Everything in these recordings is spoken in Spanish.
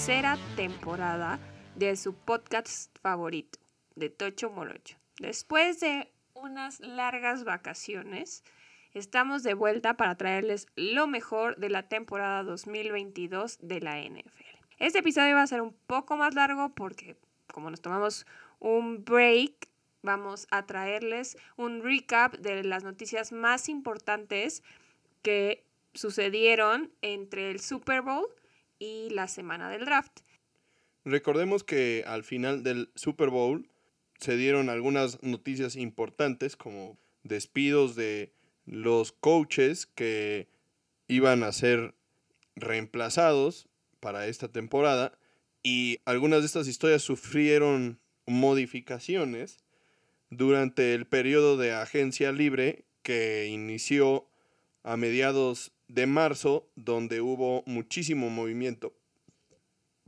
tercera temporada de su podcast favorito, de Tocho Morocho. Después de unas largas vacaciones, estamos de vuelta para traerles lo mejor de la temporada 2022 de la NFL. Este episodio va a ser un poco más largo porque como nos tomamos un break, vamos a traerles un recap de las noticias más importantes que sucedieron entre el Super Bowl y la semana del draft. Recordemos que al final del Super Bowl se dieron algunas noticias importantes como despidos de los coaches que iban a ser reemplazados para esta temporada y algunas de estas historias sufrieron modificaciones durante el periodo de agencia libre que inició a mediados de marzo, donde hubo muchísimo movimiento.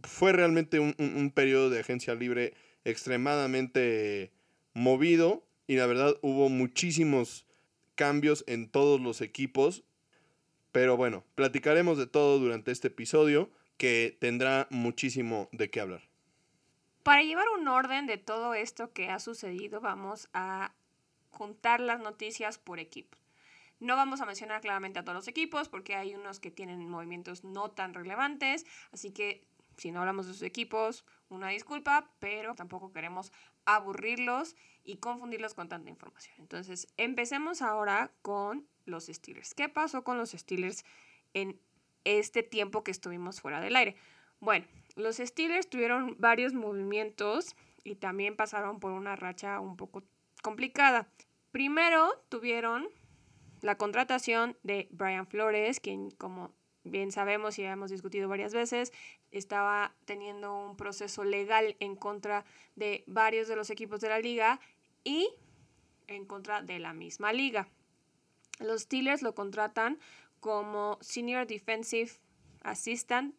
Fue realmente un, un, periodo de agencia libre extremadamente movido y la verdad hubo muchísimos cambios en todos los equipos. Pero bueno, platicaremos de todo durante este episodio que tendrá muchísimo de qué hablar. Para llevar un orden de todo esto que ha sucedido, vamos a juntar las noticias por equipo. No vamos a mencionar claramente a todos los equipos porque hay unos que tienen movimientos no tan relevantes, así que si no hablamos de sus equipos, una disculpa, pero tampoco queremos aburrirlos y confundirlos con tanta información. Entonces, empecemos ahora con los Steelers. ¿Qué pasó con los Steelers en este tiempo que estuvimos fuera del aire? Bueno, los Steelers tuvieron varios movimientos y también pasaron por una racha un poco complicada. Primero tuvieron la contratación de Brian Flores, quien como bien sabemos y hemos discutido varias veces, estaba teniendo un proceso legal en contra de varios de los equipos de la liga y en contra de la misma liga. Los Steelers lo contratan como Senior Defensive Assistant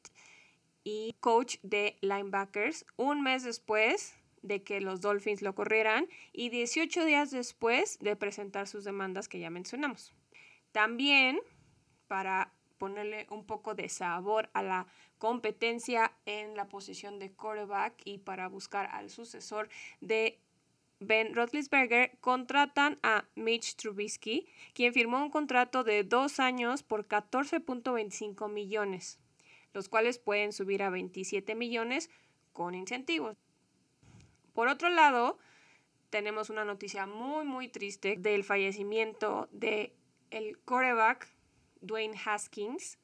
y coach de linebackers un mes después de que los Dolphins lo corrieran y 18 días después de presentar sus demandas que ya mencionamos. También para ponerle un poco de sabor a la competencia en la posición de quarterback y para buscar al sucesor de Ben Roethlisberger, contratan a Mitch Trubisky, quien firmó un contrato de dos años por 14.25 millones, los cuales pueden subir a 27 millones con incentivos. Por otro lado, tenemos una noticia muy muy triste del fallecimiento de el quarterback Dwayne Haskins,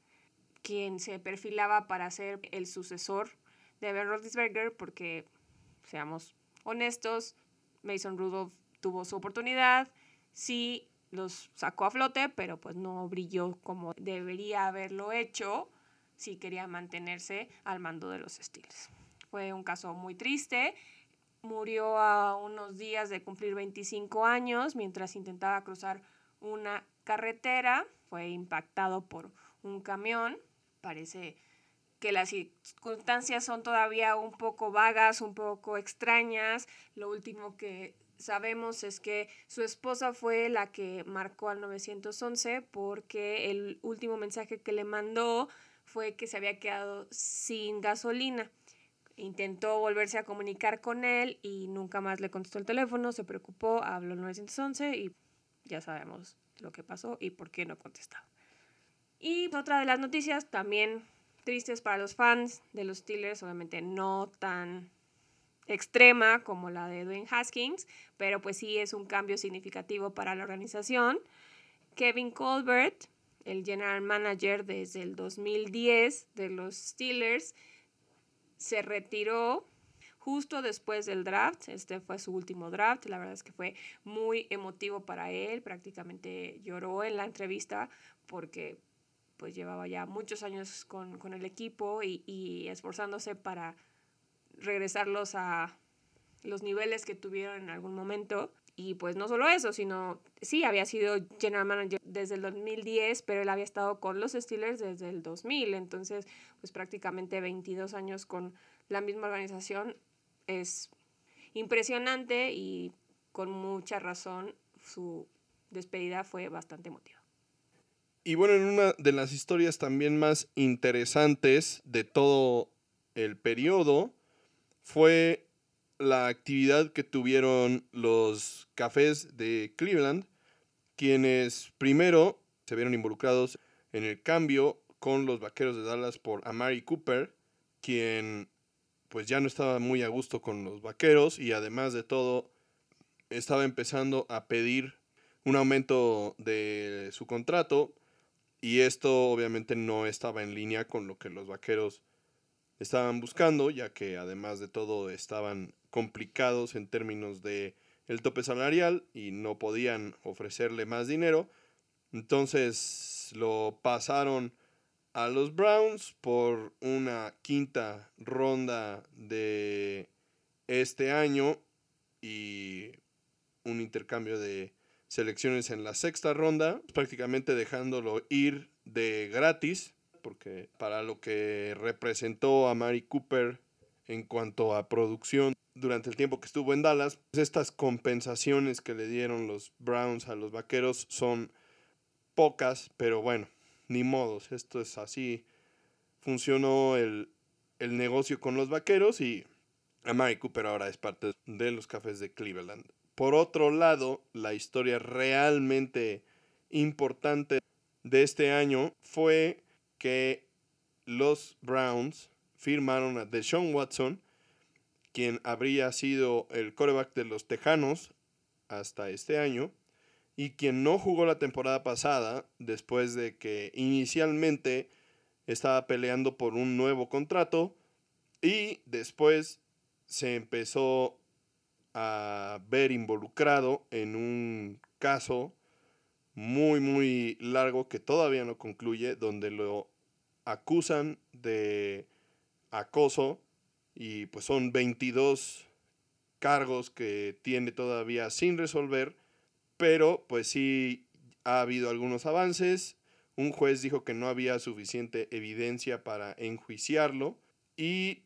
quien se perfilaba para ser el sucesor de Ben Roethlisberger, porque, seamos honestos, Mason Rudolph tuvo su oportunidad, sí los sacó a flote, pero pues no brilló como debería haberlo hecho si quería mantenerse al mando de los Steelers. Fue un caso muy triste. Murió a unos días de cumplir 25 años mientras intentaba cruzar una carretera. Fue impactado por un camión. Parece que las circunstancias son todavía un poco vagas, un poco extrañas. Lo último que sabemos es que su esposa fue la que marcó al 911 porque el último mensaje que le mandó fue que se había quedado sin gasolina. Intentó volverse a comunicar con él y nunca más le contestó el teléfono, se preocupó, habló al 911 y ya sabemos lo que pasó y por qué no contestaba. Y otra de las noticias también tristes para los fans de los Steelers, obviamente no tan extrema como la de Dwayne Haskins, pero pues sí es un cambio significativo para la organización. Kevin Colbert, el general manager desde el 2010 de los Steelers, se retiró justo después del draft. Este fue su último draft. La verdad es que fue muy emotivo para él. Prácticamente lloró en la entrevista porque pues llevaba ya muchos años con, con el equipo y, y, esforzándose para regresarlos a los niveles que tuvieron en algún momento. Y pues no solo eso, sino sí, había sido general manager desde el 2010, pero él había estado con los Steelers desde el 2000. Entonces, pues prácticamente 22 años con la misma organización es impresionante y con mucha razón su despedida fue bastante emotiva. Y bueno, en una de las historias también más interesantes de todo el periodo fue la actividad que tuvieron los cafés de Cleveland, quienes primero se vieron involucrados en el cambio con los vaqueros de Dallas por Amari Cooper, quien pues ya no estaba muy a gusto con los vaqueros y además de todo estaba empezando a pedir un aumento de su contrato y esto obviamente no estaba en línea con lo que los vaqueros estaban buscando, ya que además de todo estaban complicados en términos de el tope salarial y no podían ofrecerle más dinero. Entonces lo pasaron a los Browns por una quinta ronda de este año y un intercambio de selecciones en la sexta ronda, prácticamente dejándolo ir de gratis, porque para lo que representó a Mari Cooper en cuanto a producción durante el tiempo que estuvo en Dallas, estas compensaciones que le dieron los Browns a los Vaqueros son pocas, pero bueno, ni modos, esto es así. Funcionó el, el negocio con los Vaqueros y Amari Cooper ahora es parte de los Cafés de Cleveland. Por otro lado, la historia realmente importante de este año fue que los Browns firmaron a Deshaun Watson, quien habría sido el coreback de los Tejanos hasta este año, y quien no jugó la temporada pasada después de que inicialmente estaba peleando por un nuevo contrato y después se empezó a ver involucrado en un caso muy, muy largo que todavía no concluye, donde lo acusan de acoso y pues son 22 cargos que tiene todavía sin resolver, pero pues sí ha habido algunos avances. Un juez dijo que no había suficiente evidencia para enjuiciarlo y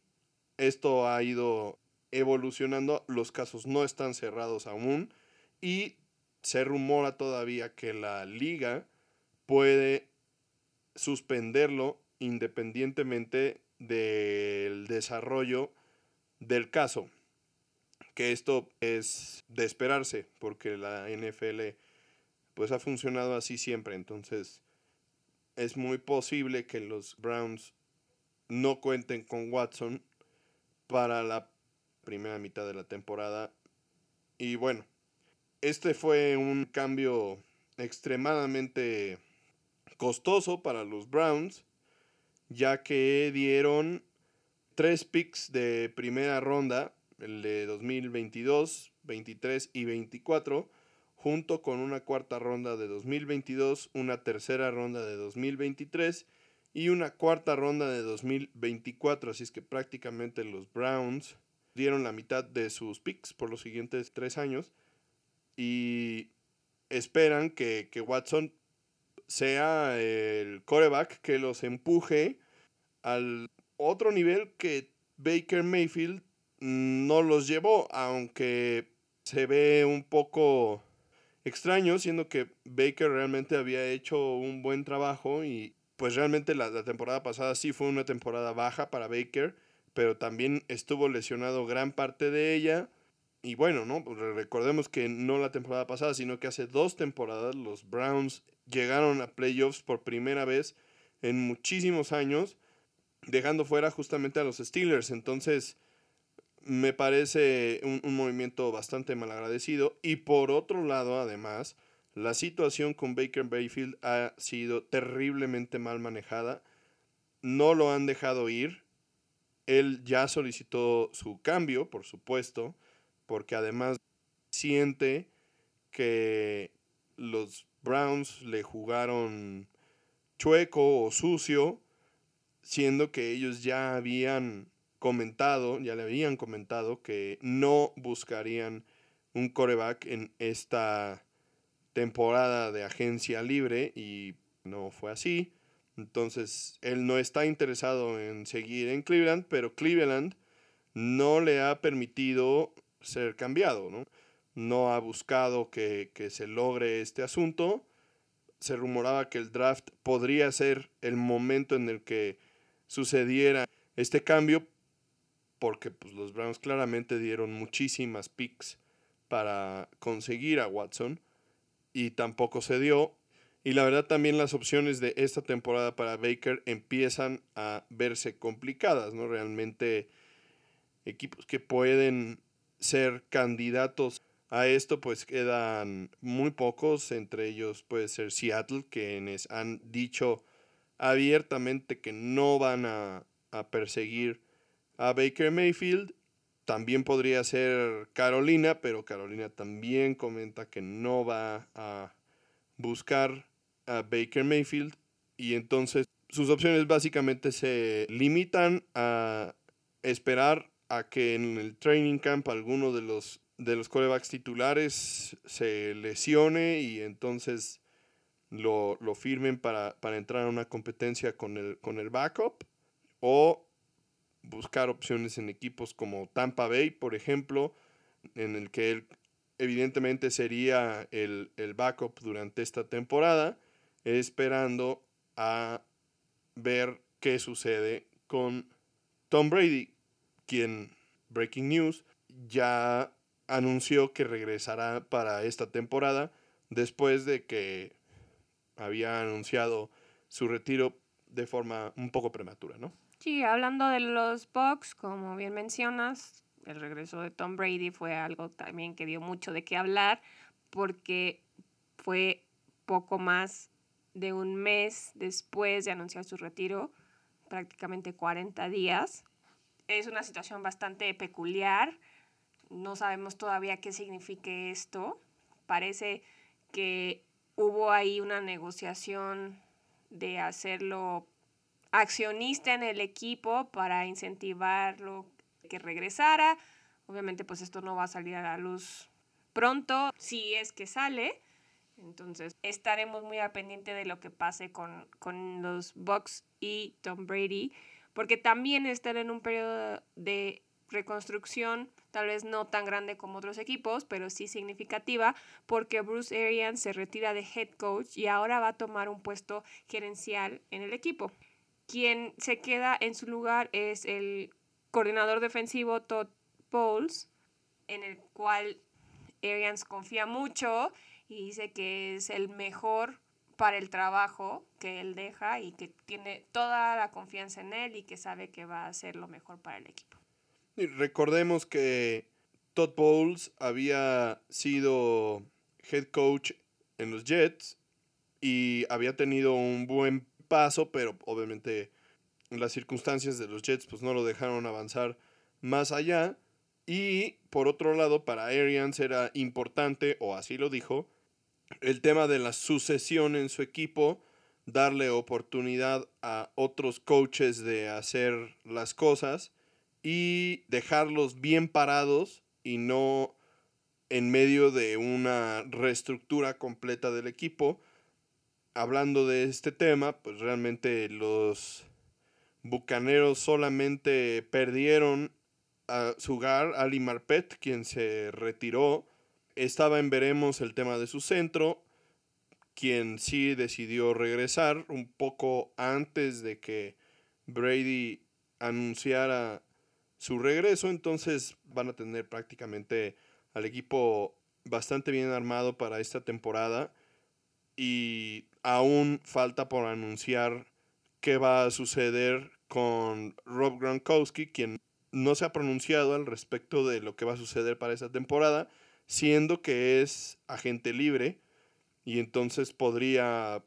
esto ha ido evolucionando, los casos no están cerrados aún y se rumora todavía que la liga puede suspenderlo independientemente del desarrollo del caso. Que esto es de esperarse, porque la NFL pues ha funcionado así siempre. Entonces es muy posible que los Browns no cuenten con Watson para la primera mitad de la temporada. Y bueno, este fue un cambio extremadamente costoso para los Browns, ya que dieron tres picks de primera ronda, el de 2022, 23 y 24, junto con una cuarta ronda de 2022, una tercera ronda de 2023 y una cuarta ronda de 2024. Así es que prácticamente los Browns dieron la mitad de sus picks por los siguientes tres años y esperan que, Watson sea el coreback que los empuje al otro nivel que Baker Mayfield no los llevó, aunque se ve un poco extraño, siendo que Baker realmente había hecho un buen trabajo y pues realmente la, la temporada pasada sí fue una temporada baja para Baker pero también estuvo lesionado gran parte de ella. Y bueno, ¿no? Pues recordemos que no la temporada pasada, sino que hace dos temporadas los Browns llegaron a playoffs por primera vez en muchísimos años, dejando fuera justamente a los Steelers. Entonces, me parece un, un movimiento bastante malagradecido. Y por otro lado, además, la situación con Baker Bayfield ha sido terriblemente mal manejada. No lo han dejado ir él ya solicitó su cambio, por supuesto, porque además siente que los Browns le jugaron chueco o sucio, siendo que ellos ya habían comentado, ya le habían comentado que no buscarían un coreback en esta temporada de agencia libre y no fue así. Entonces, él no está interesado en seguir en Cleveland, pero Cleveland no le ha permitido ser cambiado, ¿no? No ha buscado que, que se logre este asunto. Se rumoraba que el draft podría ser el momento en el que sucediera este cambio, porque pues, los Browns claramente dieron muchísimas picks para conseguir a Watson y tampoco se dio. Y la verdad también las opciones de esta temporada para Baker empiezan a verse complicadas, ¿no? Realmente equipos que pueden ser candidatos a esto pues quedan muy pocos, entre ellos puede ser Seattle, quienes han dicho abiertamente que no van a, a perseguir a Baker Mayfield. También podría ser Carolina, pero Carolina también comenta que no va a buscar a Baker Mayfield. Y entonces sus opciones básicamente se limitan a esperar a que en el training camp alguno de los, de los corebacks titulares se lesione y entonces lo, firmen para, para, entrar a una competencia con el, con el backup. O buscar opciones en equipos como Tampa Bay, por ejemplo, en el que él evidentemente sería el, el backup durante esta temporada, esperando a ver qué sucede con Tom Brady, quien, breaking news, ya anunció que regresará para esta temporada después de que había anunciado su retiro de forma un poco prematura, ¿no? Sí, hablando de los Bucks, como bien mencionas, el regreso de Tom Brady fue algo también que dio mucho de qué hablar porque fue poco más de un mes después de anunciar su retiro, prácticamente 40 días. Es una situación bastante peculiar. No sabemos todavía qué signifique esto. Parece que hubo ahí una negociación de hacerlo accionista en el equipo para incentivarlo que regresara. Obviamente pues esto no va a salir a la luz pronto, si es que sale. Entonces estaremos muy al pendiente de lo que pase con, con los Bucks y Tom Brady, porque también están en un periodo de reconstrucción, tal vez no tan grande como otros equipos, pero sí significativa, porque Bruce Arians se retira de head coach y ahora va a tomar un puesto gerencial en el equipo. Quien se queda en su lugar es el coordinador defensivo Todd Bowles, en el cual Arians confía mucho y dice que es el mejor para el trabajo que él deja y que tiene toda la confianza en él y que sabe que va a hacer lo mejor para el equipo. Recordemos que Todd Bowles había sido head coach en los Jets y había tenido un buen paso, pero obviamente las circunstancias de los Jets pues no lo dejaron avanzar más allá. Y por otro lado, para Arians era importante, o así lo dijo, el tema de la sucesión en su equipo, darle oportunidad a otros coaches de hacer las cosas y dejarlos bien parados y no en medio de una reestructura completa del equipo hablando de este tema, pues realmente los Bucaneros solamente perdieron a su gar, Ali Marpet, quien se retiró. Estaba en veremos el tema de su centro, quien sí decidió regresar un poco antes de que Brady anunciara su regreso. Entonces van a tener prácticamente al equipo bastante bien armado para esta temporada. Y aún falta por anunciar qué va a suceder con Rob Gronkowski, quien no se ha pronunciado al respecto de lo que va a suceder para esa temporada, siendo que es agente libre y entonces podría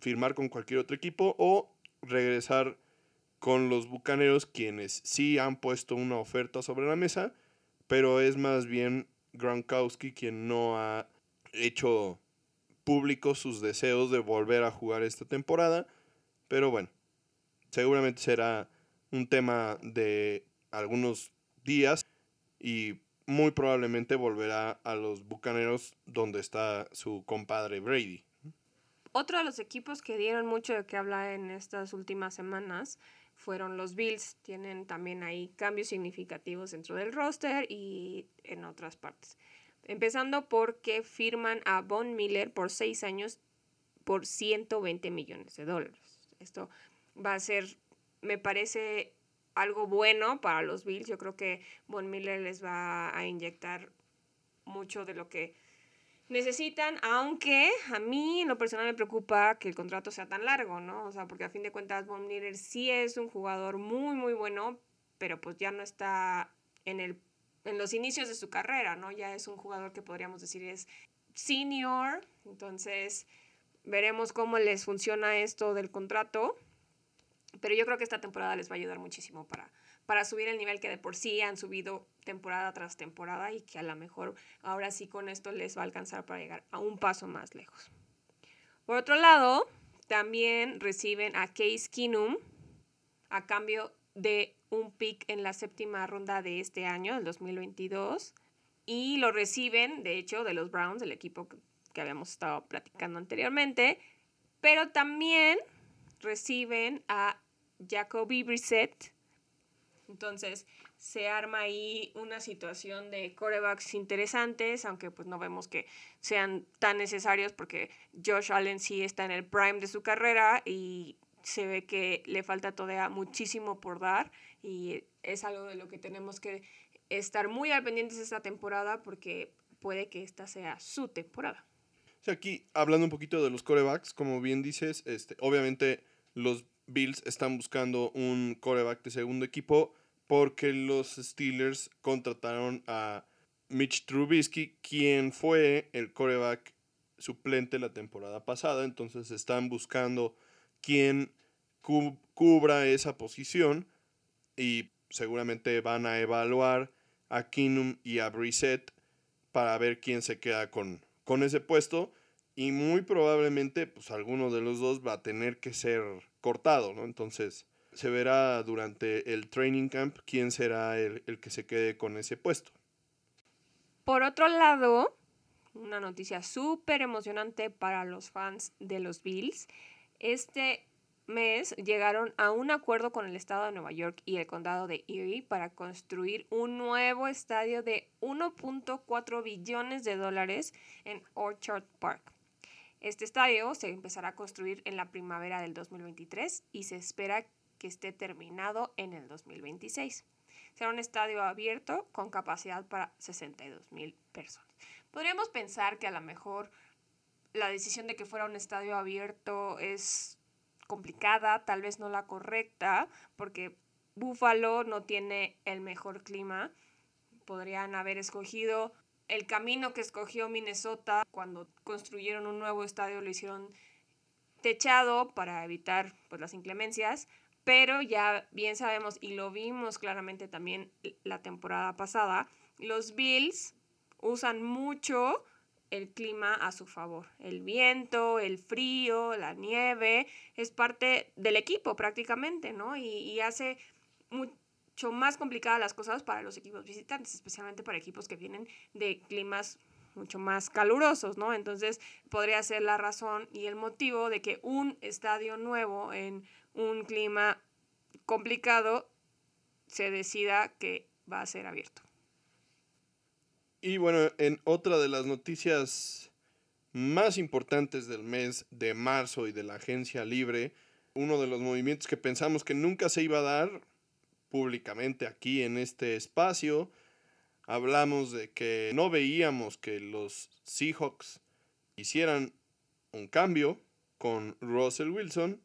firmar con cualquier otro equipo o regresar con los Bucaneros, quienes sí han puesto una oferta sobre la mesa, pero es más bien Gronkowski quien no ha hecho público sus deseos de volver a jugar esta temporada. Pero bueno, seguramente será un tema de algunos días y muy probablemente volverá a los Bucaneros donde está su compadre Brady. Otro de los equipos que dieron mucho de qué hablar en estas últimas semanas fueron los Bills. Tienen también ahí cambios significativos dentro del roster y en otras partes. Empezando porque firman a Von Miller por seis años por 120 millones de dólares. Esto va a ser, me parece, algo bueno para los Bills. Yo creo que Von Miller les va a inyectar mucho de lo que necesitan, aunque a mí en lo personal me preocupa que el contrato sea tan largo, ¿no? O sea, porque a fin de cuentas Von Miller sí es un jugador muy, muy bueno, pero pues ya no está en, el, en los inicios de su carrera, ¿no? Ya es un jugador que podríamos decir es senior, entonces veremos cómo les funciona esto del contrato, pero yo creo que esta temporada les va a ayudar muchísimo para para subir el nivel que de por sí han subido temporada tras temporada y que a lo mejor ahora sí con esto les va a alcanzar para llegar a un paso más lejos. Por otro lado, también reciben a Case Keenum a cambio de un pick en la séptima ronda de este año, el 2022, y lo reciben, de hecho, de los Browns, del equipo que habíamos estado platicando anteriormente, pero también reciben a Jacoby Brissett entonces se arma ahí una situación de corebacks interesantes, aunque pues no vemos que sean tan necesarios porque Josh Allen sí está en el prime de su carrera y se ve que le falta todavía muchísimo por dar y es algo de lo que tenemos que estar muy al pendientes esta temporada porque puede que esta sea su temporada. aquí hablando un poquito de los corebacks, como bien dices, este, obviamente los Bills están buscando un coreback de segundo equipo porque los Steelers contrataron a Mitch Trubisky, quien fue el coreback suplente la temporada pasada. Entonces están buscando quien cubra esa posición y seguramente van a evaluar a Kinum y a Brissett para ver quién se queda con, con ese puesto y muy probablemente pues alguno de los dos va a tener que ser cortado, ¿no? Entonces se verá durante el training camp quién será el, que se quede con ese puesto. Por otro lado, una noticia súper emocionante para los fans de los Bills. Este mes llegaron a un acuerdo con el estado de Nueva York y el condado de Erie para construir un nuevo estadio de 1.4 billones de dólares en Orchard Park. Este estadio se empezará a construir en la primavera del 2023 y se espera que esté terminado en el 2026. Será un estadio abierto con capacidad para 62 mil personas. Podríamos pensar que a lo mejor la decisión de que fuera un estadio abierto es complicada, tal vez no la correcta, porque Buffalo no tiene el mejor clima. Podrían haber escogido el camino que escogió Minnesota cuando construyeron un nuevo estadio, lo hicieron techado para evitar pues, las inclemencias, pero ya bien sabemos y lo vimos claramente también la temporada pasada, los Bills usan mucho el clima a su favor. El viento, el frío, la nieve, es parte del equipo prácticamente, ¿no? Y, hace mucho más complicadas las cosas para los equipos visitantes, especialmente para equipos que vienen de climas mucho más calurosos, ¿no? Entonces podría ser la razón y el motivo de que un estadio nuevo en un clima complicado se decida que va a ser abierto. Y bueno, en otra de las noticias más importantes del mes de marzo y de la agencia libre, uno de los movimientos que pensamos que nunca se iba a dar públicamente aquí en este espacio, hablamos de que no veíamos que los Seahawks hicieran un cambio con Russell Wilson.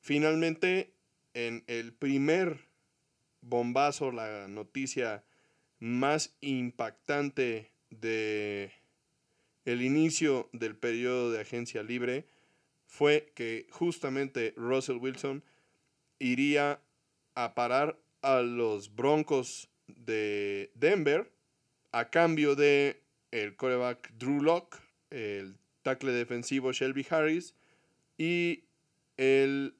Finalmente, en el primer bombazo, la noticia más impactante de el inicio del periodo de agencia libre fue que justamente Russell Wilson iría a parar a los Broncos de Denver a cambio de el coreback Drew Locke, el tackle defensivo Shelby Harris y el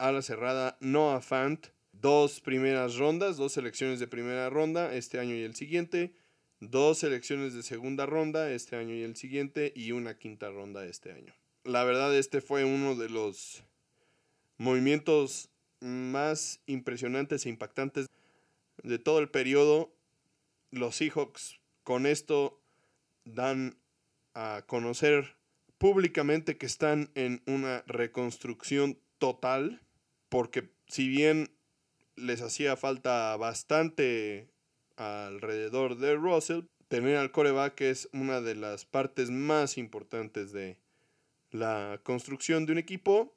ala cerrada Noah Fant. Dos primeras rondas, dos selecciones de primera ronda este año y el siguiente. Dos selecciones de segunda ronda este año y el siguiente. Y una quinta ronda este año. La verdad, este fue uno de los movimientos más impresionantes e impactantes de todo el periodo. Los Seahawks con esto dan a conocer públicamente que están en una reconstrucción total porque si bien les hacía falta bastante alrededor de Russell. Tener al coreback es una de las partes más importantes de la construcción de un equipo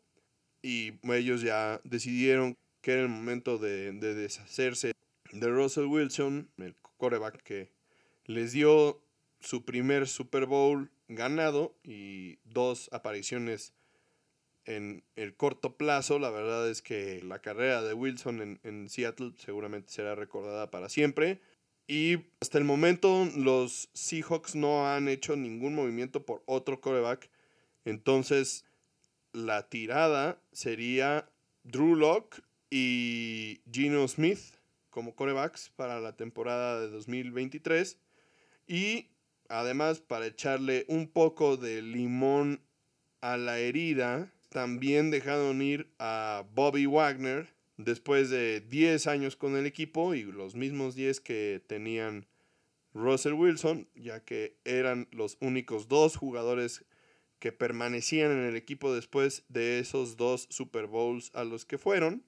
y ellos ya decidieron que era el momento de, de deshacerse de Russell Wilson, el coreback que les dio su primer Super Bowl ganado y dos apariciones en el corto plazo. La verdad es que la carrera de Wilson en, Seattle seguramente será recordada para siempre. Y hasta el momento los Seahawks no han hecho ningún movimiento por otro coreback. Entonces la tirada sería Drew Locke y Gino Smith como corebacks para la temporada de 2023. Y además, para echarle un poco de limón a la herida, también dejaron ir a Bobby Wagner después de 10 años con el equipo y los mismos 10 que tenían Russell Wilson, ya que eran los únicos dos jugadores que permanecían en el equipo después de esos dos Super Bowls a los que fueron.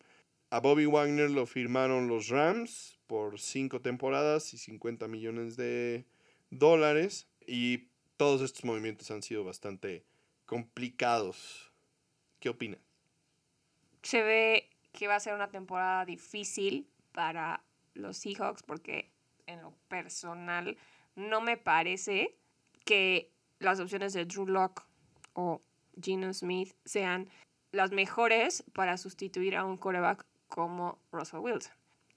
A Bobby Wagner lo firmaron los Rams por 5 temporadas y 50 millones de dólares y todos estos movimientos han sido bastante complicados. ¿Qué opinas? Se ve que va a ser una temporada difícil para los Seahawks porque en lo personal no me parece que las opciones de Drew Locke o Geno Smith sean las mejores para sustituir a un coreback como Russell Wilson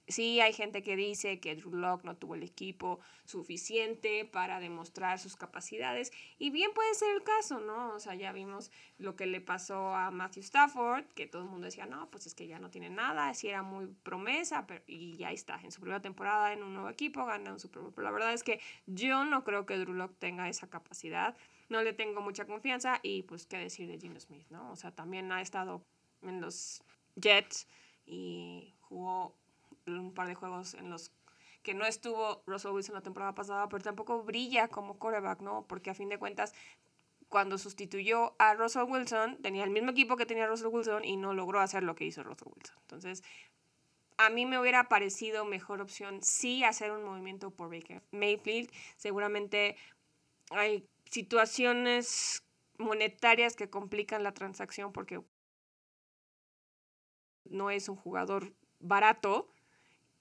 sí hay gente que dice que Drew Locke no tuvo el equipo suficiente para demostrar sus capacidades y bien puede ser el caso, ¿no? O sea, ya vimos lo que le pasó a Matthew Stafford, que todo el mundo decía, no, pues es que ya no tiene nada, sí era muy promesa, pero, y ya está, en su primera temporada en un nuevo equipo gana un Super Bowl. Pero la verdad es que yo no creo que Drew Locke tenga esa capacidad, no le tengo mucha confianza y pues qué decir de Gino Smith, ¿no? O sea, también ha estado en los Jets y jugó un par de juegos en los que no estuvo Russell Wilson la temporada pasada, pero tampoco brilla como quarterback, ¿no? Porque a fin de cuentas, cuando sustituyó a Russell Wilson, tenía el mismo equipo que tenía Russell Wilson y no logró hacer lo que hizo Russell Wilson. Entonces, a mí me hubiera parecido mejor opción sí hacer un movimiento por Baker Mayfield. Seguramente hay situaciones monetarias que complican la transacción porque no es un jugador barato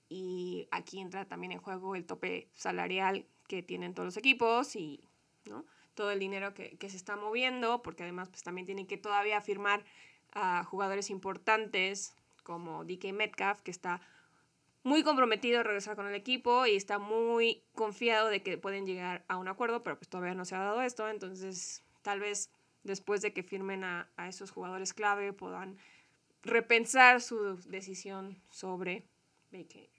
y aquí entra también en juego el tope salarial que tienen todos los equipos y ¿no? todo el dinero que, que, se está moviendo, porque además pues, también tienen que todavía firmar a jugadores importantes como DK Metcalf, que está muy comprometido a regresar con el equipo y está muy confiado de que pueden llegar a un acuerdo, pero pues todavía no se ha dado esto, entonces tal vez después de que firmen a, a esos jugadores clave puedan repensar su decisión sobre Baker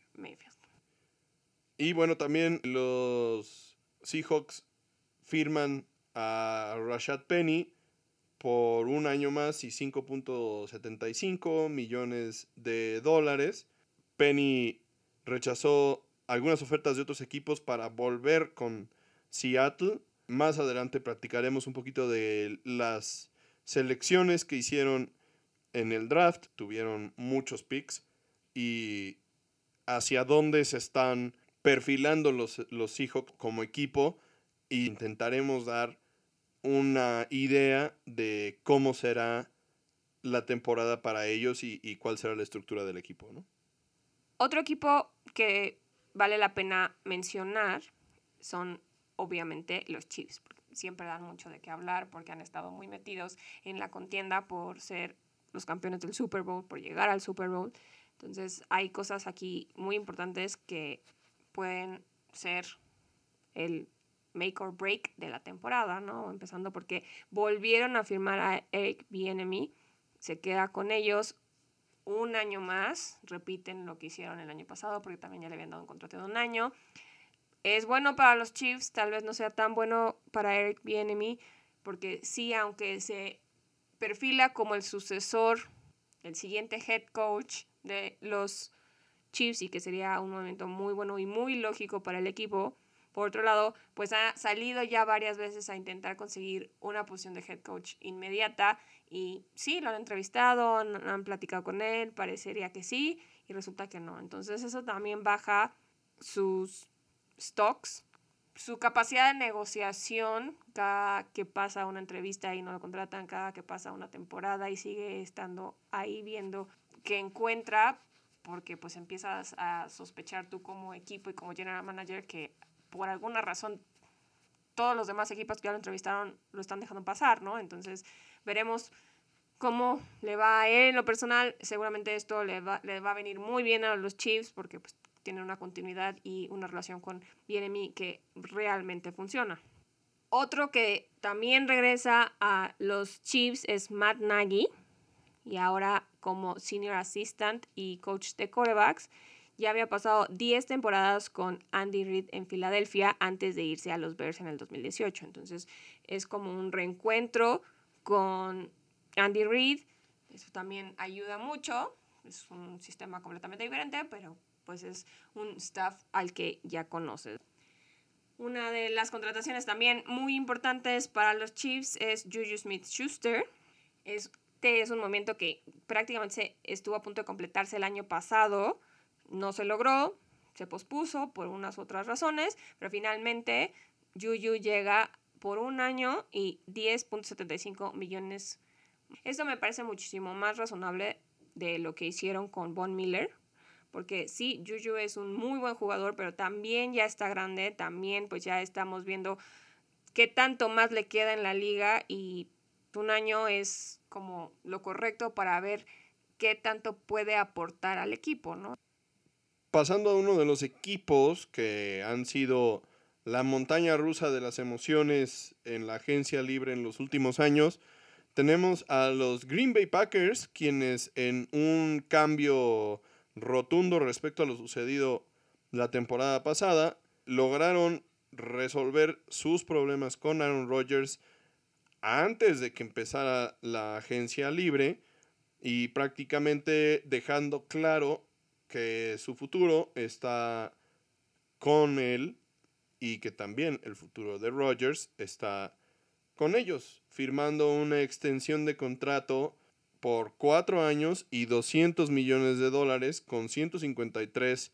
y bueno, también los Seahawks firman a Rashad Penny por un año más y 5.75 millones de dólares. Penny rechazó algunas ofertas de otros equipos para volver con Seattle. Más adelante practicaremos un poquito de las selecciones que hicieron en el draft. Tuvieron muchos picks y hacia dónde se están perfilando los, los Seahawks como equipo e intentaremos dar una idea de cómo será la temporada para ellos y, y cuál será la estructura del equipo. ¿no? Otro equipo que vale la pena mencionar son obviamente los Chiefs. Siempre dan mucho de qué hablar porque han estado muy metidos en la contienda por ser los campeones del Super Bowl, por llegar al Super Bowl. Entonces hay cosas aquí muy importantes que pueden ser el make or break de la temporada, ¿no? Empezando porque volvieron a firmar a Eric Bienemy, se queda con ellos un año más, repiten lo que hicieron el año pasado porque también ya le habían dado un contrato de un año. Es bueno para los Chiefs, tal vez no sea tan bueno para Eric Bienemy, porque sí, aunque se perfila como el sucesor, el siguiente head coach de los Chiefs y que sería un momento muy bueno y muy lógico para el equipo. Por otro lado, pues ha salido ya varias veces a intentar conseguir una posición de head coach inmediata y sí, lo han entrevistado, han, platicado con él, parecería que sí y resulta que no. Entonces eso también baja sus stocks, su capacidad de negociación cada que pasa una entrevista y no lo contratan, cada que pasa una temporada y sigue estando ahí viendo que encuentra, porque pues empiezas a sospechar tú como equipo y como general manager que por alguna razón todos los demás equipos que ya lo entrevistaron lo están dejando pasar, ¿no? Entonces veremos cómo le va a él en lo personal. Seguramente esto le va, le va a venir muy bien a los Chiefs porque pues, tienen una continuidad y una relación con BNMI que realmente funciona. Otro que también regresa a los Chiefs es Matt Nagy y ahora como senior assistant y coach de quarterbacks. Ya había pasado 10 temporadas con Andy Reid en Filadelfia antes de irse a los Bears en el 2018. Entonces es como un reencuentro con Andy Reid. Eso también ayuda mucho. Es un sistema completamente diferente, pero pues es un staff al que ya conoces. Una de las contrataciones también muy importantes para los Chiefs es Juju Smith-Schuster. Este es un momento que prácticamente estuvo a punto de completarse el año pasado. No se logró, se pospuso por unas otras razones, pero finalmente Juju llega por un año y 10.75 millones. Esto me parece muchísimo más razonable de lo que hicieron con Von Miller, porque sí, Juju es un muy buen jugador, pero también ya está grande, también pues ya estamos viendo qué tanto más le queda en la liga y un año es como lo correcto para ver qué tanto puede aportar al equipo, ¿no? Pasando a uno de los equipos que han sido la montaña rusa de las emociones en la agencia libre en los últimos años, tenemos a los Green Bay Packers, quienes en un cambio rotundo respecto a lo sucedido la temporada pasada, lograron resolver sus problemas con Aaron Rodgers antes de que empezara la agencia libre y prácticamente dejando claro que su futuro está con él y que también el futuro de Rodgers está con ellos, firmando una extensión de contrato por cuatro años y 200 millones de dólares con 153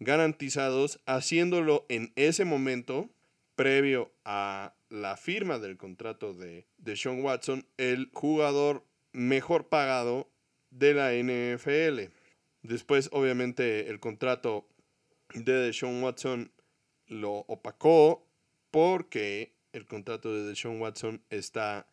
garantizados, haciéndolo en ese momento, previo a la firma del contrato de, de Sean Watson, el jugador mejor pagado de la NFL. Después, obviamente, el contrato de Sean Watson lo opacó porque el contrato de Sean Watson está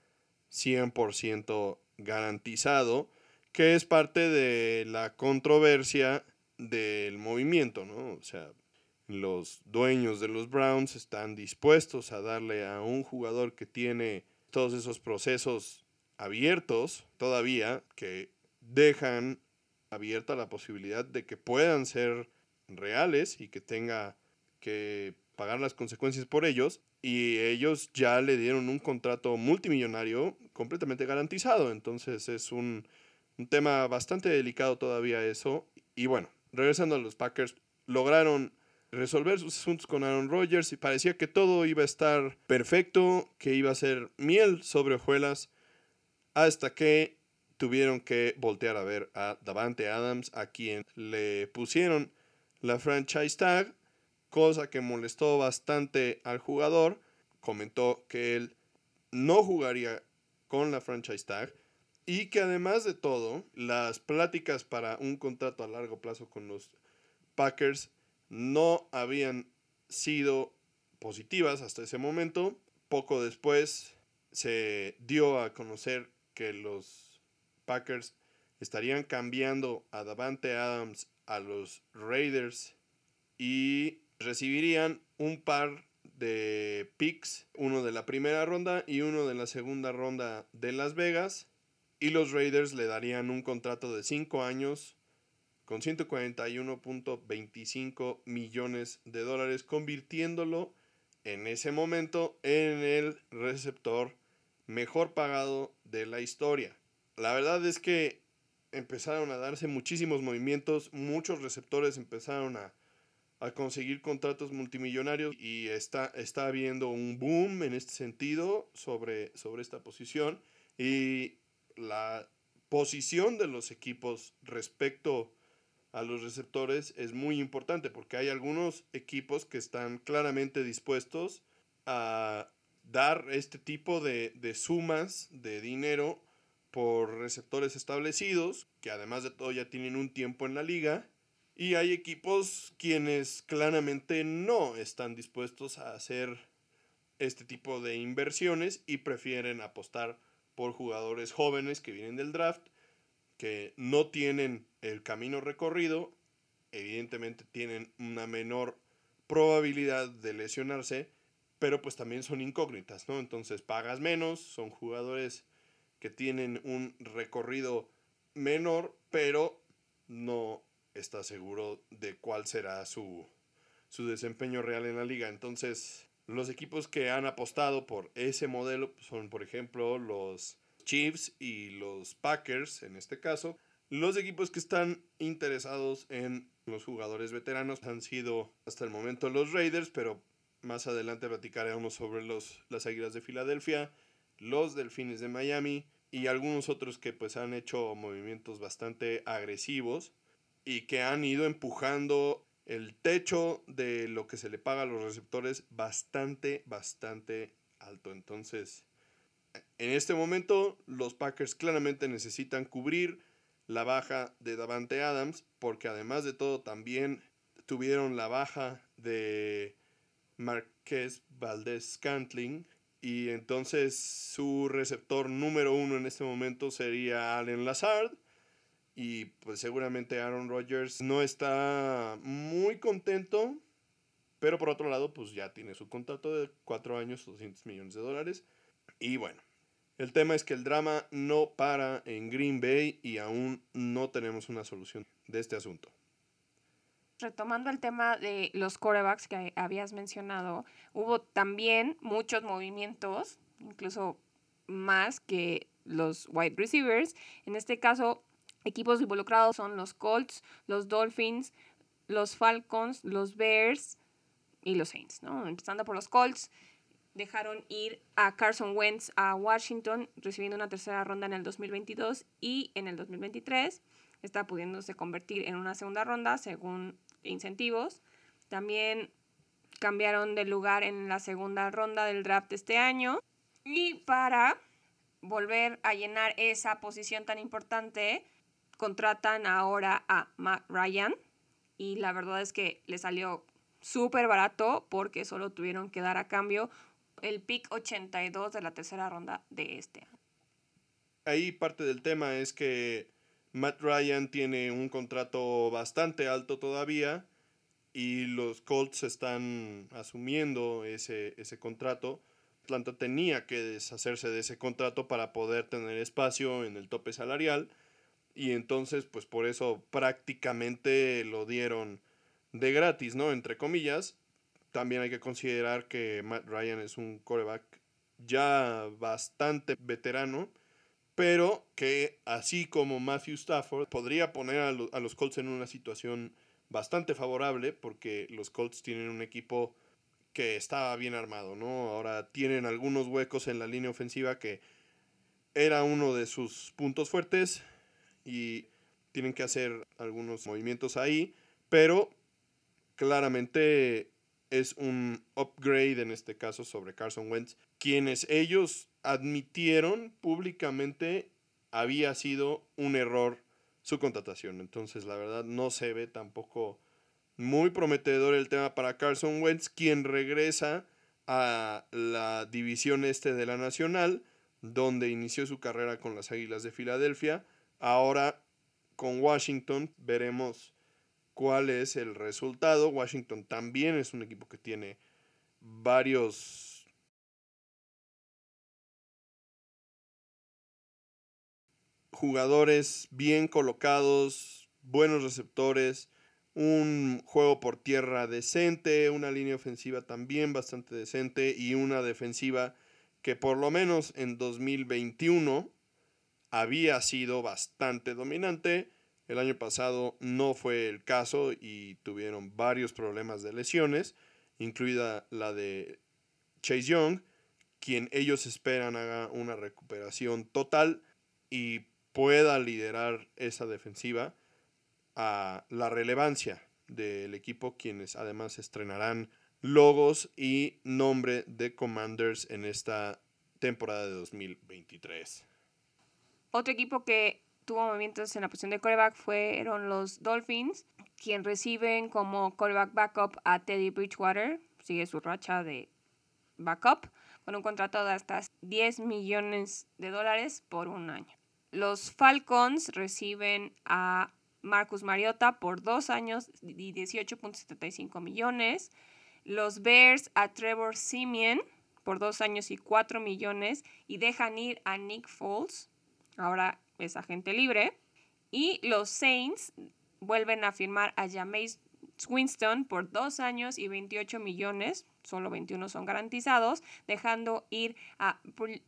100% garantizado, que es parte de la controversia del movimiento, ¿no? O sea, los dueños de los Browns están dispuestos a darle a un jugador que tiene todos esos procesos abiertos todavía, que dejan abierta la posibilidad de que puedan ser reales y que tenga que pagar las consecuencias por ellos. Y ellos ya le dieron un contrato multimillonario completamente garantizado. Entonces es un, tema bastante delicado todavía eso. Y bueno, regresando a los Packers, lograron resolver sus asuntos con Aaron Rodgers y parecía que todo iba a estar perfecto, que iba a ser miel sobre hojuelas, hasta que tuvieron que voltear a ver a Davante Adams, a quien le pusieron la franchise tag, cosa que molestó bastante al jugador. Comentó que él no jugaría con la franchise tag y que además de todo, las pláticas para un contrato a largo plazo con los Packers no habían sido positivas hasta ese momento. Poco después se dio a conocer que los Packers estarían cambiando a Davante Adams a los Raiders y recibirían un par de picks, uno de la primera ronda y uno de la segunda ronda de Las Vegas. Y los Raiders le darían un contrato de 5 años con 141.25 millones de dólares, convirtiéndolo en ese momento en el receptor mejor pagado de la historia. La verdad es que empezaron a darse muchísimos movimientos, muchos receptores empezaron a, conseguir contratos multimillonarios y está, está habiendo un boom en este sentido sobre, sobre esta posición. Y la posición de los equipos respecto a los receptores es muy importante porque hay algunos equipos que están claramente dispuestos a dar este tipo de, de sumas de dinero por receptores establecidos, que además de todo ya tienen un tiempo en la liga, y hay equipos quienes claramente no están dispuestos a hacer este tipo de inversiones y prefieren apostar por jugadores jóvenes que vienen del draft, que no tienen el camino recorrido, evidentemente tienen una menor probabilidad de lesionarse, pero pues también son incógnitas, ¿no? Entonces pagas menos, son jugadores que tienen un recorrido menor, pero no está seguro de cuál será su, su desempeño real en la liga. Entonces, los equipos que han apostado por ese modelo son, por ejemplo, los Chiefs y los Packers, en este caso. Los equipos que están interesados en los jugadores veteranos han sido hasta el momento los Raiders, pero más adelante platicaremos sobre los, las Águilas de Filadelfia, los Delfines de Miami y algunos otros que pues han hecho movimientos bastante agresivos y que han ido empujando el techo de lo que se le paga a los receptores bastante, bastante alto. Entonces, en este momento los Packers claramente necesitan cubrir la baja de Davante Adams porque además de todo también tuvieron la baja de Marquez Valdez Scantling y entonces su receptor número uno en este momento sería Allen Lazard y pues seguramente Aaron Rodgers no está muy contento, pero por otro lado pues ya tiene su contrato de 4 años, 200 millones de dólares. Y bueno, el tema es que el drama no para en Green Bay y aún no tenemos una solución de este asunto. Retomando el tema de los corebacks que habías mencionado, hubo también muchos movimientos, incluso más que los wide receivers. En este caso, Equipos involucrados son los Colts, los Dolphins, los Falcons, los Bears y los Saints, ¿no? Empezando por los Colts, dejaron ir a Carson Wentz a Washington, recibiendo una tercera ronda en el 2022 y en el 2023 está pudiéndose convertir en una segunda ronda según incentivos. También cambiaron de lugar en la segunda ronda del draft este año. Y para volver a llenar esa posición tan importante, contratan ahora a Matt Ryan y la verdad es que le salió súper barato porque solo tuvieron que dar a cambio el pick 82 de la tercera ronda de este año. Ahí parte del tema es que Matt Ryan tiene un contrato bastante alto todavía y los Colts están asumiendo ese, ese contrato. Atlanta tenía que deshacerse de ese contrato para poder tener espacio en el tope salarial y entonces pues por eso prácticamente lo dieron de gratis, ¿no? Entre comillas. También hay que considerar que Matt Ryan es un coreback ya bastante veterano, pero que así como Matthew Stafford podría poner a, a los Colts en una situación bastante favorable porque los Colts tienen un equipo que está bien armado, ¿no? Ahora tienen algunos huecos en la línea ofensiva que era uno de sus puntos fuertes y tienen que hacer algunos movimientos ahí, pero claramente es un upgrade en este caso sobre Carson Wentz, quienes ellos admitieron públicamente había sido un error su contratación. Entonces, la verdad no se ve tampoco muy prometedor el tema para Carson Wentz, quien regresa a la división este de la Nacional, donde inició su carrera con las Águilas de Filadelfia Ahora con Washington veremos cuál es el resultado. Washington también es un equipo que tiene varios jugadores bien colocados, buenos receptores, un juego por tierra decente, una línea ofensiva también bastante decente y una defensiva que por lo menos en 2021 había sido bastante dominante. El año pasado no fue el caso y tuvieron varios problemas de lesiones, incluida la de Chase Young, quien ellos esperan haga una recuperación total y pueda liderar esa defensiva. a la relevancia del equipo, quienes además estrenarán logos y nombre de Commanders en esta temporada de 2023. Otro equipo que tuvo movimientos en la posición de coreback fueron los Dolphins, quien reciben como coreback backup a Teddy Bridgewater, sigue su racha de backup, con un contrato de hasta 10 millones de dólares por un año. Los Falcons reciben a Marcus Mariota por dos años y 18.75 millones. Los Bears a Trevor Simeon por dos años y 4 millones y dejan ir a Nick Foles. Ahora es agente libre. Y los Saints vuelven a firmar a Jameis Winston por dos años y 28 millones, solo 21 son garantizados, dejando ir a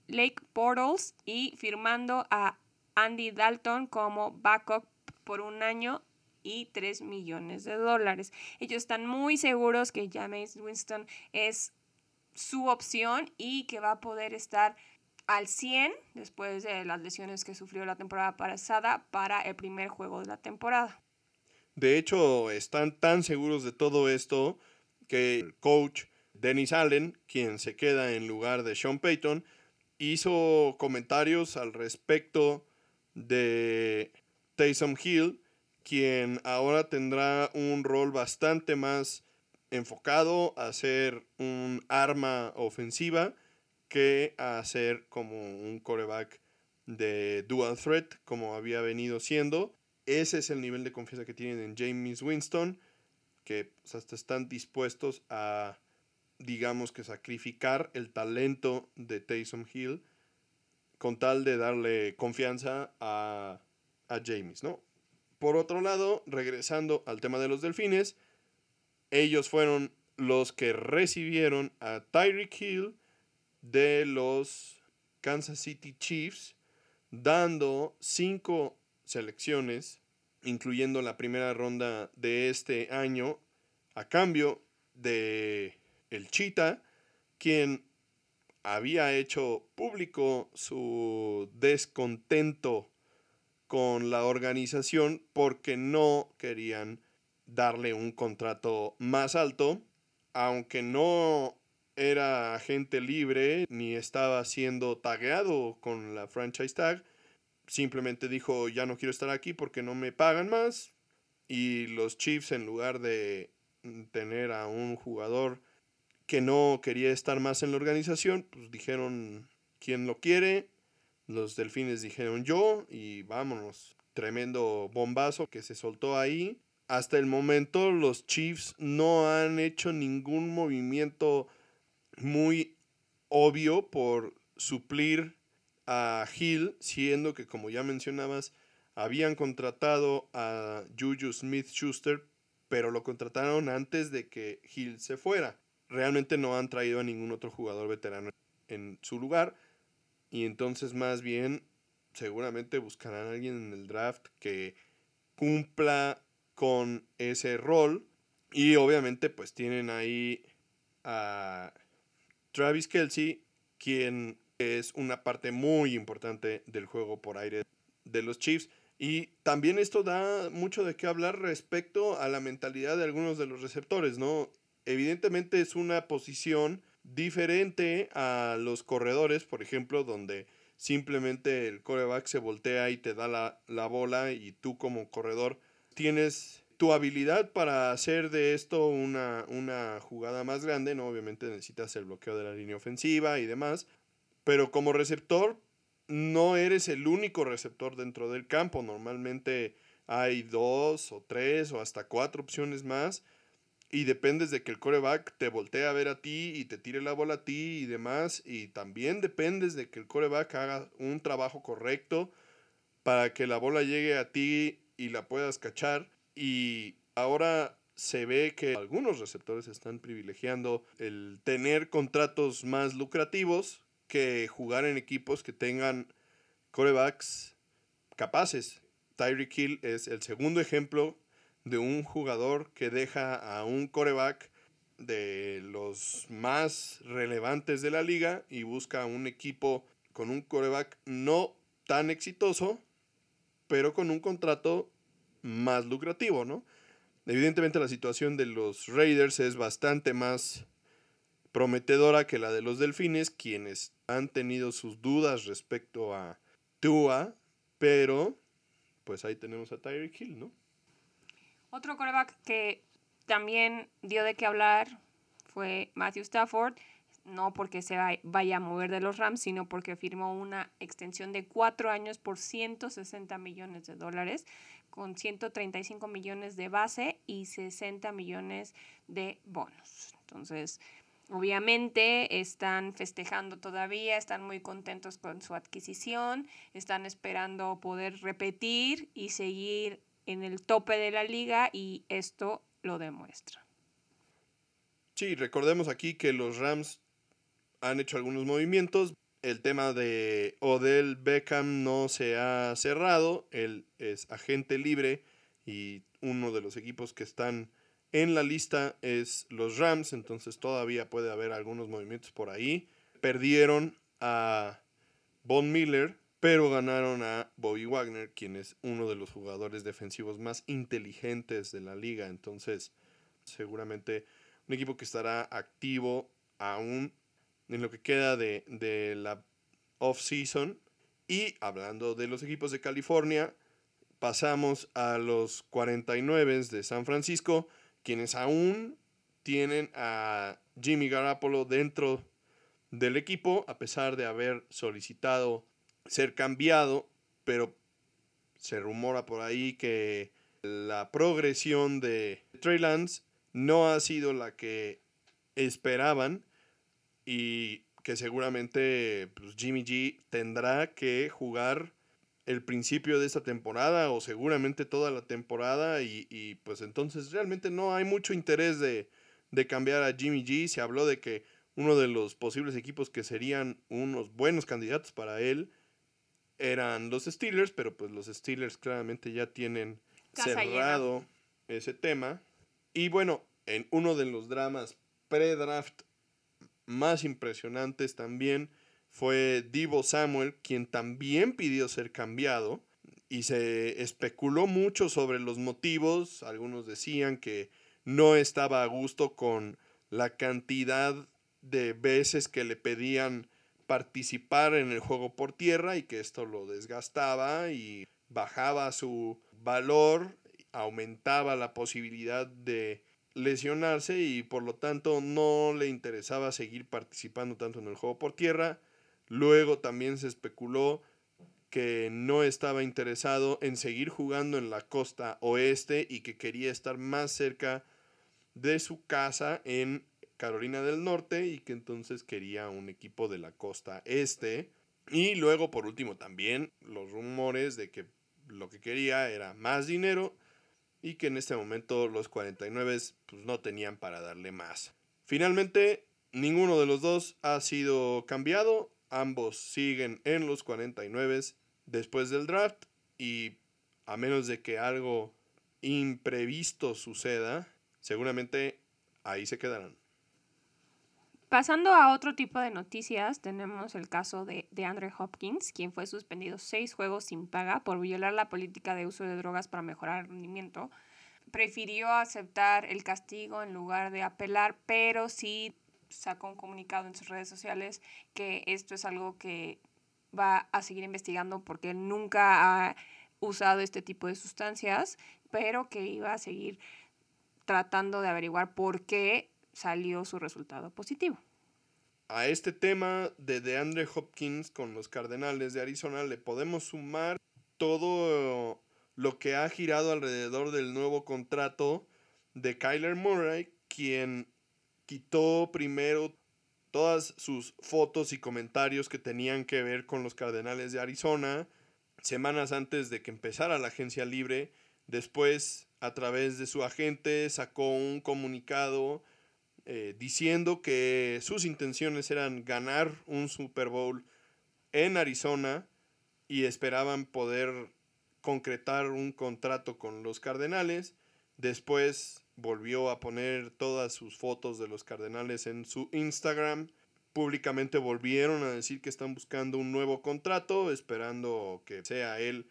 Blake Portals y firmando a Andy Dalton como backup por un año y 3 millones de dólares. Ellos están muy seguros que James Winston es su opción y que va a poder estar al 100 después de las lesiones que sufrió la temporada pasada para el primer juego de la temporada. De hecho, están tan seguros de todo esto que el coach Dennis Allen, quien se queda en lugar de Sean Payton, hizo comentarios al respecto de Taysom Hill, quien ahora tendrá un rol bastante más enfocado a ser un arma ofensiva que a ser como un coreback de dual threat, como había venido siendo. Ese es el nivel de confianza que tienen en James Winston, que hasta están dispuestos a, digamos que, sacrificar el talento de Taysom Hill con tal de darle confianza a, a James, ¿no? Por otro lado, regresando al tema de los delfines, ellos fueron los que recibieron a Tyreek Hill de los Kansas City Chiefs, dando cinco selecciones, incluyendo la primera ronda de este año, a cambio de el Cheetah, quien había hecho público su descontento con la organización porque no querían darle un contrato más alto, aunque no era agente libre ni estaba siendo tagueado con la franchise tag, simplemente dijo ya no quiero estar aquí porque no me pagan más y los Chiefs en lugar de tener a un jugador que no quería estar más en la organización, pues dijeron quién lo quiere, los delfines dijeron yo y vámonos. Tremendo bombazo que se soltó ahí. Hasta el momento los Chiefs no han hecho ningún movimiento muy obvio por suplir a Hill, siendo que como ya mencionabas, habían contratado a Juju Smith Schuster, pero lo contrataron antes de que Hill se fuera. Realmente no han traído a ningún otro jugador veterano en su lugar y entonces más bien seguramente buscarán a alguien en el draft que cumpla con ese rol. Y obviamente pues tienen ahí a Travis Kelsey, quien es una parte muy importante del juego por aire de los Chiefs. Y también esto da mucho de qué hablar respecto a la mentalidad de algunos de los receptores, ¿no? Evidentemente es una posición Diferente a los corredores, por ejemplo, donde simplemente el coreback se voltea y te da la, bola y tú como corredor tienes tu habilidad para hacer de esto una, una jugada más grande, ¿no? Obviamente necesitas el bloqueo de la línea ofensiva y demás, pero como receptor no eres el único receptor dentro del campo, normalmente hay dos o tres o hasta cuatro opciones más y dependes de que el coreback te voltee a ver a ti y te tire la bola a ti y demás. Y también dependes de que el coreback haga un trabajo correcto para que la bola llegue a ti y la puedas cachar. Y ahora se ve que algunos receptores están privilegiando el tener contratos más lucrativos que jugar en equipos que tengan corebacks capaces. Tyreek Hill es el segundo ejemplo de un jugador que deja a un coreback de los más relevantes de la liga y busca un equipo con un coreback no tan exitoso, pero con un contrato más lucrativo, ¿no? Evidentemente la situación de los Raiders es bastante más prometedora que la de los Delfines, quienes han tenido sus dudas respecto a Tua, pero pues ahí tenemos a Tyreek Hill, ¿no? Otro coreback que también dio de qué hablar fue Matthew Stafford, no porque se vaya a mover de los Rams, sino porque firmó una extensión de cuatro años por 160 millones de dólares con 135 millones de base y 60 millones de bonos. Entonces, obviamente están festejando todavía, están muy contentos con su adquisición, están esperando poder repetir y seguir en el tope de la liga y esto lo demuestra. Sí, recordemos aquí que los Rams han hecho algunos movimientos el tema de Odell Beckham no se ha cerrado. Él es agente libre y uno de los equipos que están en la lista es los Rams, entonces todavía puede haber algunos movimientos por ahí. Perdieron a Von Miller, pero ganaron a Bobby Wagner, quien es uno de los jugadores defensivos más inteligentes de la liga. Entonces, seguramente un equipo que estará activo aún en lo que queda de, la off-season. Y hablando de los equipos de California, pasamos a los 49 de San Francisco, quienes aún tienen a Jimmy Garoppolo dentro del equipo, a pesar de haber solicitado ser cambiado, pero se rumora por ahí que la progresión de Trey Lance no ha sido la que esperaban y que seguramente pues, Jimmy G tendrá que jugar el principio de esta temporada o seguramente toda la temporada y, pues entonces realmente no hay mucho interés de, de, cambiar a Jimmy G. Se habló de que uno de los posibles equipos que serían unos buenos candidatos para él eran los Steelers, pero pues los Steelers claramente ya tienen cerrado ese tema. Y bueno, en uno de los dramas pre-draft más impresionantes también fue Divo Samuel, quien también pidió ser cambiado y se especuló mucho sobre los motivos. Algunos decían que no estaba a gusto con la cantidad de veces que le pedían participar en el juego por tierra y que esto lo desgastaba y bajaba su valor, aumentaba la posibilidad de lesionarse y por lo tanto no le interesaba seguir participando tanto en el juego por tierra. Luego también se especuló que no estaba interesado en seguir jugando en la costa oeste y que quería estar más cerca de su casa en Carolina del Norte y que entonces quería un equipo de la costa este. Y luego, por último, también los rumores de que lo que quería era más dinero y que en este momento los 49 pues, no tenían para darle más. Finalmente, ninguno de los dos ha sido cambiado, ambos siguen en los 49 después del draft y a menos de que algo imprevisto suceda, seguramente ahí se quedarán. Pasando a otro tipo de noticias, tenemos el caso de, de Andre Hopkins, quien fue suspendido seis juegos sin paga por violar la política de uso de drogas para mejorar el rendimiento. Prefirió aceptar el castigo en lugar de apelar, pero sí sacó un comunicado en sus redes sociales que esto es algo que va a seguir investigando porque nunca ha usado este tipo de sustancias, pero que iba a seguir tratando de averiguar por qué salió su resultado positivo. A este tema de DeAndre Hopkins con los Cardenales de Arizona le podemos sumar todo lo que ha girado alrededor del nuevo contrato de Kyler Murray, quien quitó primero todas sus fotos y comentarios que tenían que ver con los Cardenales de Arizona semanas antes de que empezara la agencia libre. Después, a través de su agente, sacó un comunicado eh, diciendo que sus intenciones eran ganar un Super Bowl en Arizona y esperaban poder concretar un contrato con los Cardenales. Después volvió a poner todas sus fotos de los Cardenales en su Instagram. Públicamente volvieron a decir que están buscando un nuevo contrato, esperando que sea él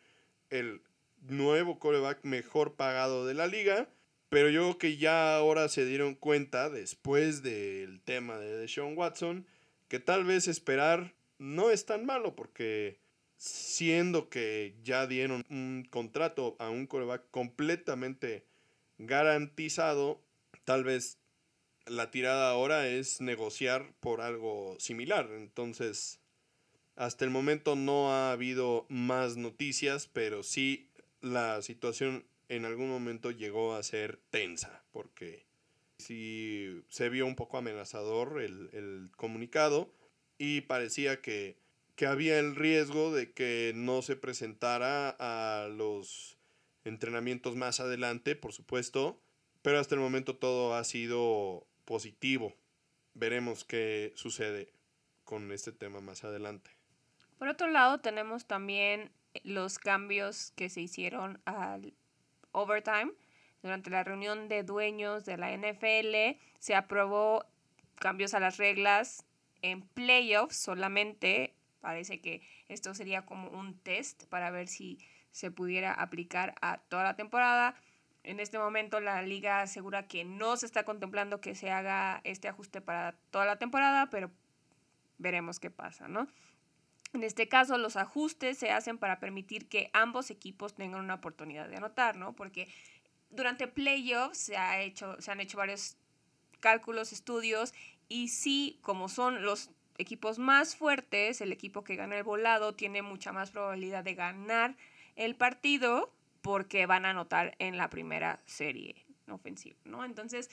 el nuevo coreback mejor pagado de la liga. Pero yo creo que ya ahora se dieron cuenta, después del tema de Deshaun Watson, que tal vez esperar no es tan malo, porque siendo que ya dieron un contrato a un coreback completamente garantizado, tal vez la tirada ahora es negociar por algo similar. Entonces, hasta el momento no ha habido más noticias, pero sí la situación en algún momento llegó a ser tensa, porque sí se vio un poco amenazador el, comunicado y parecía que, que había el riesgo de que no se presentara a los entrenamientos más adelante, por supuesto, pero hasta el momento todo ha sido positivo. Veremos qué sucede con este tema más adelante. Por otro lado, tenemos también los cambios que se hicieron al overtime. Durante la reunión de dueños de la NFL se aprobó cambios a las reglas en playoffs solamente. Parece que esto sería como un test para ver si se pudiera aplicar a toda la temporada. En este momento la liga asegura que no se está contemplando que se haga este ajuste para toda la temporada, pero veremos qué pasa, ¿no? En este caso, los ajustes se hacen para permitir que ambos equipos tengan una oportunidad de anotar, ¿no? Porque durante playoffs se, ha hecho, se han hecho varios cálculos, estudios, y sí, como son los equipos más fuertes, el equipo que gana el volado tiene mucha más probabilidad de ganar el partido porque van a anotar en la primera serie ofensiva, ¿no? Entonces,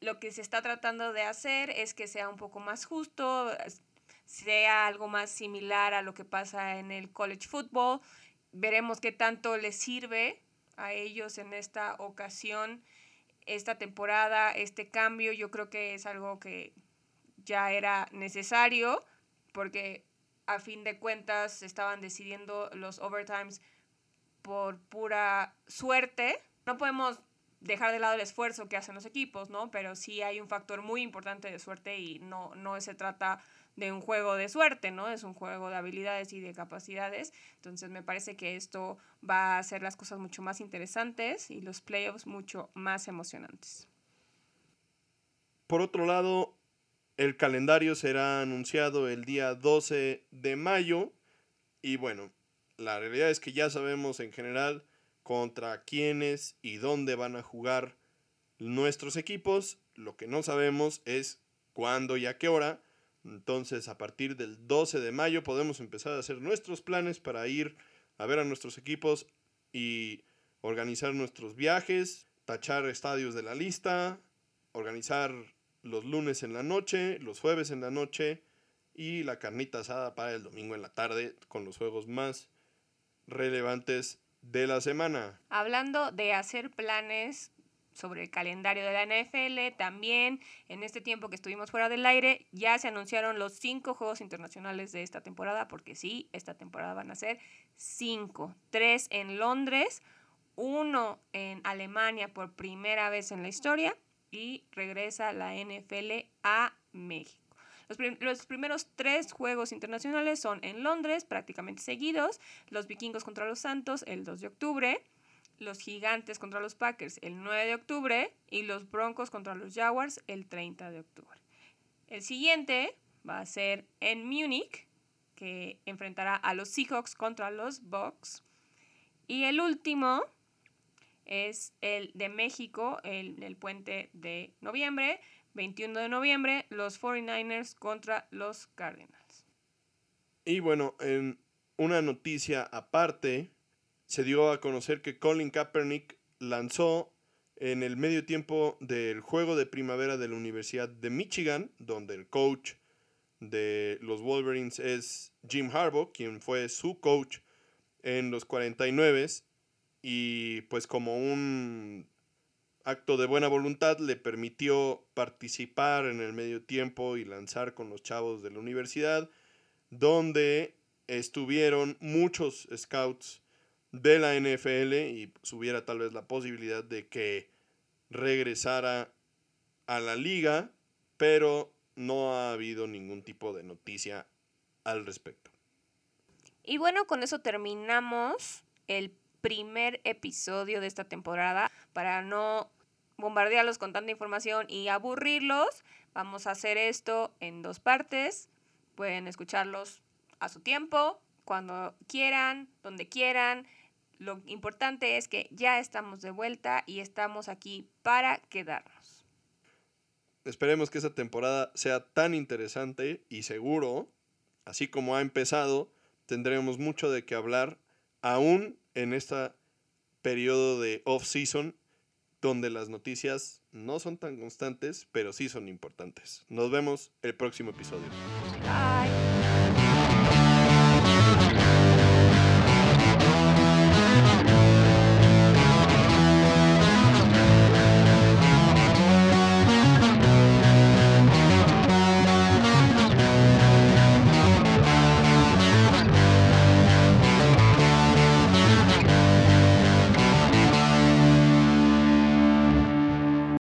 lo que se está tratando de hacer es que sea un poco más justo, sea algo más similar a lo que pasa en el college football. Veremos qué tanto les sirve a ellos en esta ocasión, esta temporada, este cambio. Yo creo que es algo que ya era necesario porque a fin de cuentas estaban decidiendo los overtimes por pura suerte. No podemos dejar de lado el esfuerzo que hacen los equipos, ¿no? Pero sí hay un factor muy importante de suerte y no, no se trata de un juego de suerte, ¿no? Es un juego de habilidades y de capacidades. Entonces me parece que esto va a hacer las cosas mucho más interesantes y los playoffs mucho más emocionantes. Por otro lado, el calendario será anunciado el día 12 de mayo y bueno, la realidad es que ya sabemos en general contra quiénes y dónde van a jugar nuestros equipos. Lo que no sabemos es cuándo y a qué hora. Entonces, a partir del 12 de mayo podemos empezar a hacer nuestros planes para ir a ver a nuestros equipos y organizar nuestros viajes, tachar estadios de la lista, organizar los lunes en la noche, los jueves en la noche y la carnita asada para el domingo en la tarde con los juegos más relevantes de la semana. Hablando de hacer planes sobre el calendario de la NFL. También en este tiempo que estuvimos fuera del aire ya se anunciaron los cinco Juegos Internacionales de esta temporada, porque sí, esta temporada van a ser cinco. Tres en Londres, uno en Alemania por primera vez en la historia y regresa la NFL a México. Los, primeros tres juegos internacionales son en Londres, prácticamente seguidos. Los vikingos contra los Santos el 2 de octubre los Gigantes contra los Packers el 9 de octubre y los Broncos contra los Jaguars el 30 de octubre. El siguiente va a ser en Múnich, que enfrentará a los Seahawks contra los Bucks. Y el último es el de México, el del puente de noviembre, 21 de noviembre, los 49ers contra los Cardinals. Y bueno, en una noticia aparte, se dio a conocer que Colin Kaepernick lanzó en el medio tiempo del juego de primavera de la Universidad de Michigan, donde el coach de los Wolverines es Jim Harbaugh, quien fue su coach en los 49 y pues como un acto de buena voluntad le permitió participar en el medio tiempo y lanzar con los chavos de la universidad, donde estuvieron muchos scouts de la NFL y hubiera tal vez la posibilidad de que regresara a la liga, pero no ha habido ningún tipo de noticia al respecto. Y bueno, con eso terminamos el primer episodio de esta temporada. Para no bombardearlos con tanta información y aburrirlos, vamos a hacer esto en dos partes. Pueden escucharlos a su tiempo, cuando quieran, donde quieran. Lo importante es que ya estamos de vuelta y estamos aquí para quedarnos. Esperemos que esta temporada sea tan interesante y seguro, así como ha empezado, tendremos mucho de qué hablar aún en este periodo de off-season donde las noticias no son tan constantes, pero sí son importantes. Nos vemos el próximo episodio. Bye.